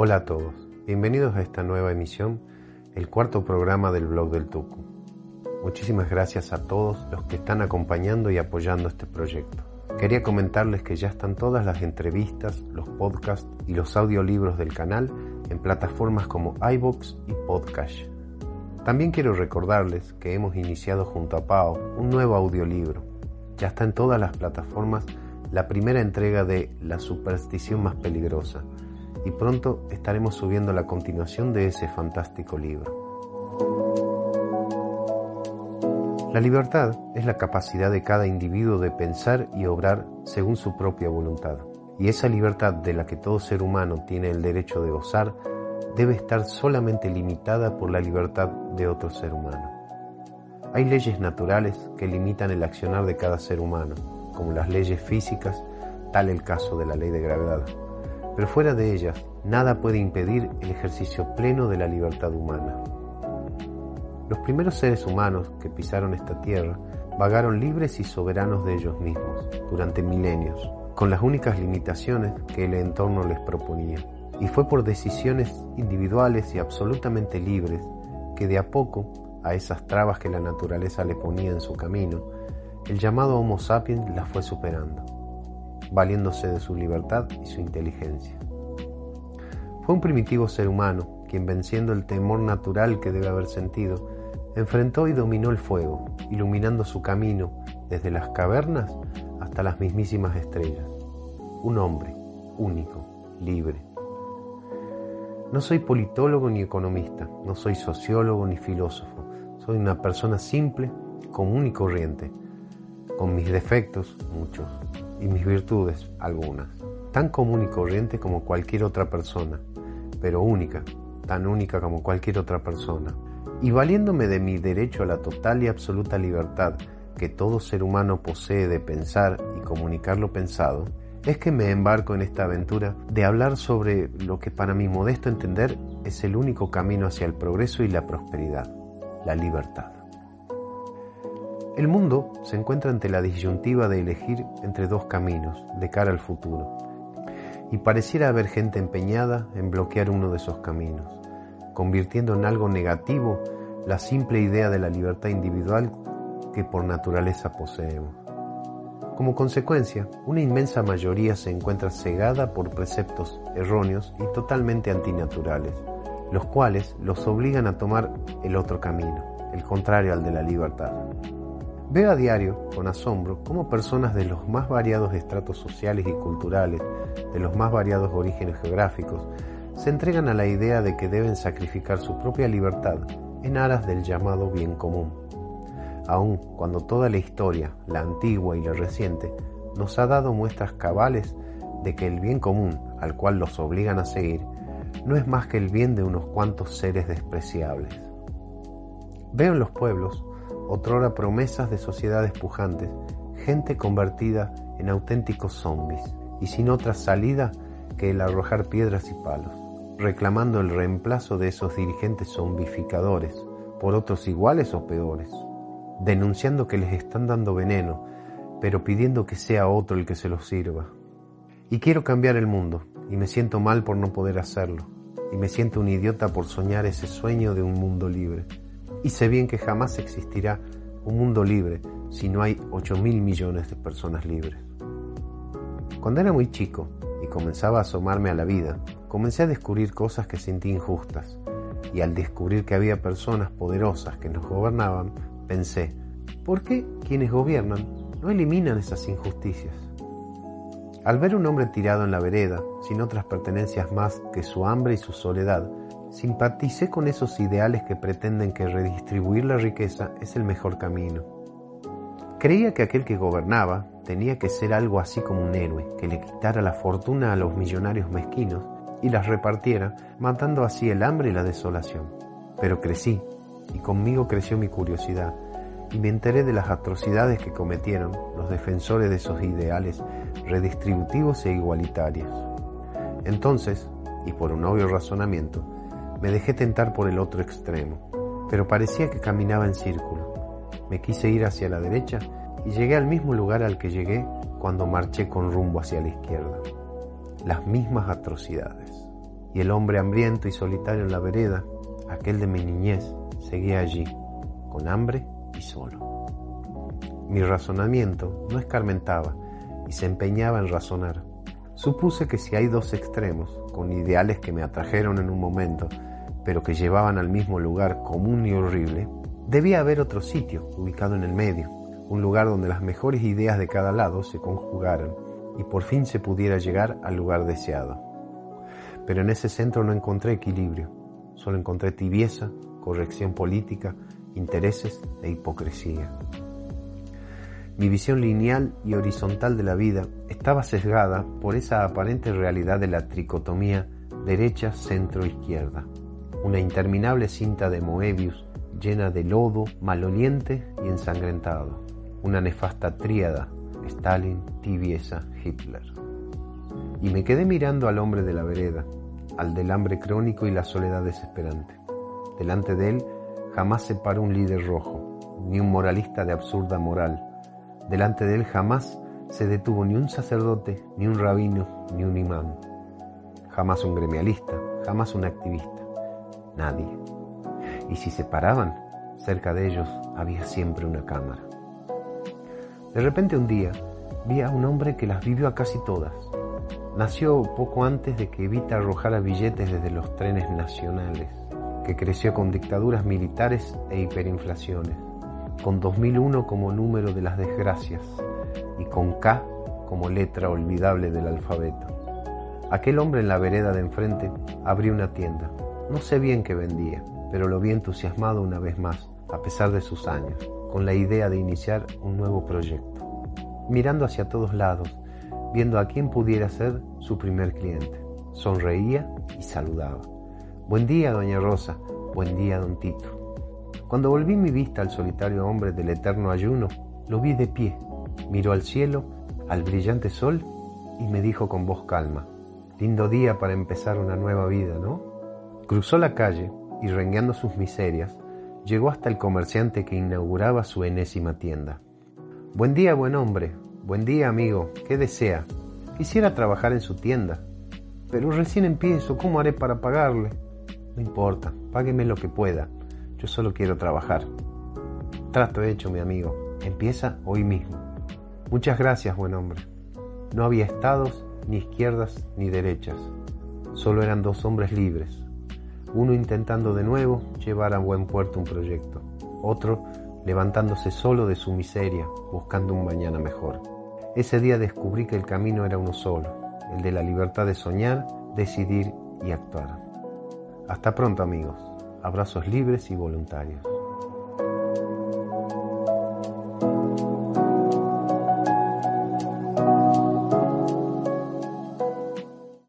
Hola a todos, bienvenidos a esta nueva emisión, el cuarto programa del blog del Tucu. Muchísimas gracias a todos los que están acompañando y apoyando este proyecto. Quería comentarles que ya están todas las entrevistas, los podcasts y los audiolibros del canal en plataformas como iBox y Podcast. También quiero recordarles que hemos iniciado junto a Pau un nuevo audiolibro. Ya está en todas las plataformas la primera entrega de La superstición más peligrosa y pronto estaremos subiendo la continuación de ese fantástico libro. La libertad es la capacidad de cada individuo de pensar y obrar según su propia voluntad. Y esa libertad de la que todo ser humano tiene el derecho de gozar debe estar solamente limitada por la libertad de otro ser humano. Hay leyes naturales que limitan el accionar de cada ser humano, como las leyes físicas, tal el caso de la ley de gravedad. Pero fuera de ellas, nada puede impedir el ejercicio pleno de la libertad humana. Los primeros seres humanos que pisaron esta tierra vagaron libres y soberanos de ellos mismos durante milenios, con las únicas limitaciones que el entorno les proponía. Y fue por decisiones individuales y absolutamente libres que de a poco, a esas trabas que la naturaleza le ponía en su camino, el llamado Homo sapiens las fue superando, valiéndose de su libertad y su inteligencia. Fue un primitivo ser humano quien venciendo el temor natural que debe haber sentido, enfrentó y dominó el fuego, iluminando su camino desde las cavernas hasta las mismísimas estrellas. Un hombre, único, libre. No soy politólogo ni economista, no soy sociólogo ni filósofo, soy una persona simple, común y corriente, con mis defectos, muchos, y mis virtudes, algunas, tan común y corriente como cualquier otra persona, pero única, tan única como cualquier otra persona, y valiéndome de mi derecho a la total y absoluta libertad que todo ser humano posee de pensar y comunicar lo pensado, es que me embarco en esta aventura de hablar sobre lo que para mi modesto entender es el único camino hacia el progreso y la prosperidad, la libertad. El mundo se encuentra ante la disyuntiva de elegir entre dos caminos de cara al futuro, y pareciera haber gente empeñada en bloquear uno de esos caminos, convirtiendo en algo negativo la simple idea de la libertad individual que por naturaleza poseemos. Como consecuencia, una inmensa mayoría se encuentra cegada por preceptos erróneos y totalmente antinaturales, los cuales los obligan a tomar el otro camino, el contrario al de la libertad. Veo a diario, con asombro, cómo personas de los más variados estratos sociales y culturales, de los más variados orígenes geográficos, se entregan a la idea de que deben sacrificar su propia libertad en aras del llamado bien común. Aun cuando toda la historia, la antigua y la reciente, nos ha dado muestras cabales de que el bien común al cual los obligan a seguir no es más que el bien de unos cuantos seres despreciables. Veo en los pueblos otrora promesas de sociedades pujantes, gente convertida en auténticos zombies y sin otra salida que el arrojar piedras y palos, reclamando el reemplazo de esos dirigentes zombificadores por otros iguales o peores, denunciando que les están dando veneno, pero pidiendo que sea otro el que se los sirva. Y quiero cambiar el mundo, y me siento mal por no poder hacerlo, y me siento un idiota por soñar ese sueño de un mundo libre y sé bien que jamás existirá un mundo libre si no hay 8 mil millones de personas libres. Cuando era muy chico y comenzaba a asomarme a la vida, comencé a descubrir cosas que sentí injustas, y al descubrir que había personas poderosas que nos gobernaban, pensé, ¿por qué quienes gobiernan no eliminan esas injusticias? Al ver un hombre tirado en la vereda, sin otras pertenencias más que su hambre y su soledad, Simpaticé con esos ideales que pretenden que redistribuir la riqueza es el mejor camino. Creía que aquel que gobernaba tenía que ser algo así como un héroe, que le quitara la fortuna a los millonarios mezquinos y las repartiera, matando así el hambre y la desolación. Pero crecí, y conmigo creció mi curiosidad, y me enteré de las atrocidades que cometieron los defensores de esos ideales redistributivos e igualitarios. Entonces, y por un obvio razonamiento, me dejé tentar por el otro extremo, pero parecía que caminaba en círculo. Me quise ir hacia la derecha y llegué al mismo lugar al que llegué cuando marché con rumbo hacia la izquierda. Las mismas atrocidades. y el hombre hambriento y solitario en la vereda, aquel de mi niñez, seguía allí, con hambre y solo. Mi razonamiento no escarmentaba y se empeñaba en razonar. Supuse que si hay dos extremos, con ideales que me atrajeron en un momento, pero que llevaban al mismo lugar común y horrible, debía haber otro sitio ubicado en el medio, un lugar donde las mejores ideas de cada lado se conjugaran y por fin se pudiera llegar al lugar deseado. Pero en ese centro no encontré equilibrio, solo encontré tibieza, corrección política, intereses e hipocresía. Mi visión lineal y horizontal de la vida estaba sesgada por esa aparente realidad de la tricotomía derecha, centro, izquierda, una interminable cinta de Moebius llena de lodo, maloliente y ensangrentado, una nefasta tríada, Stalin, tibieza, Hitler. Y me quedé mirando al hombre de la vereda, al del hambre crónico y la soledad desesperante. Delante de él jamás se paró un líder rojo, ni un moralista de absurda moral. Delante de él jamás se detuvo ni un sacerdote, ni un rabino, ni un imán. Jamás un gremialista, jamás un activista. Nadie. Y si se paraban, cerca de ellos había siempre una cámara. De repente un día vi a un hombre que las vivió a casi todas. Nació poco antes de que Evita arrojara billetes desde los trenes nacionales, que creció con dictaduras militares e hiperinflaciones, con 2001 como número de las desgracias y con K como letra olvidable del alfabeto. Aquel hombre en la vereda de enfrente abrió una tienda. No sé bien qué vendía, pero lo vi entusiasmado una vez más, a pesar de sus años con la idea de iniciar un nuevo proyecto, mirando hacia todos lados, viendo a quién pudiera ser su primer cliente. Sonreía y saludaba. Buen día, doña Rosa. Buen día, don Tito. Cuando volví mi vista al solitario hombre del eterno ayuno, lo vi de pie. Miró al cielo, al brillante sol y me dijo con voz calma, lindo día para empezar una nueva vida, ¿no? Cruzó la calle y rengueando sus miserias, llegó hasta el comerciante que inauguraba su enésima tienda. Buen día, buen hombre. Buen día, amigo. ¿Qué desea? Quisiera trabajar en su tienda. Pero recién empiezo. ¿Cómo haré para pagarle? No importa. Págueme lo que pueda. Yo solo quiero trabajar. Trato hecho, mi amigo. Empieza hoy mismo. Muchas gracias, buen hombre. No había estados, ni izquierdas, ni derechas. Solo eran dos hombres libres, uno intentando de nuevo llevar a buen puerto un proyecto, otro levantándose solo de su miseria, buscando un mañana mejor. Ese día descubrí que el camino era uno solo, el de la libertad de soñar, decidir y actuar. Hasta pronto amigos, abrazos libres y voluntarios.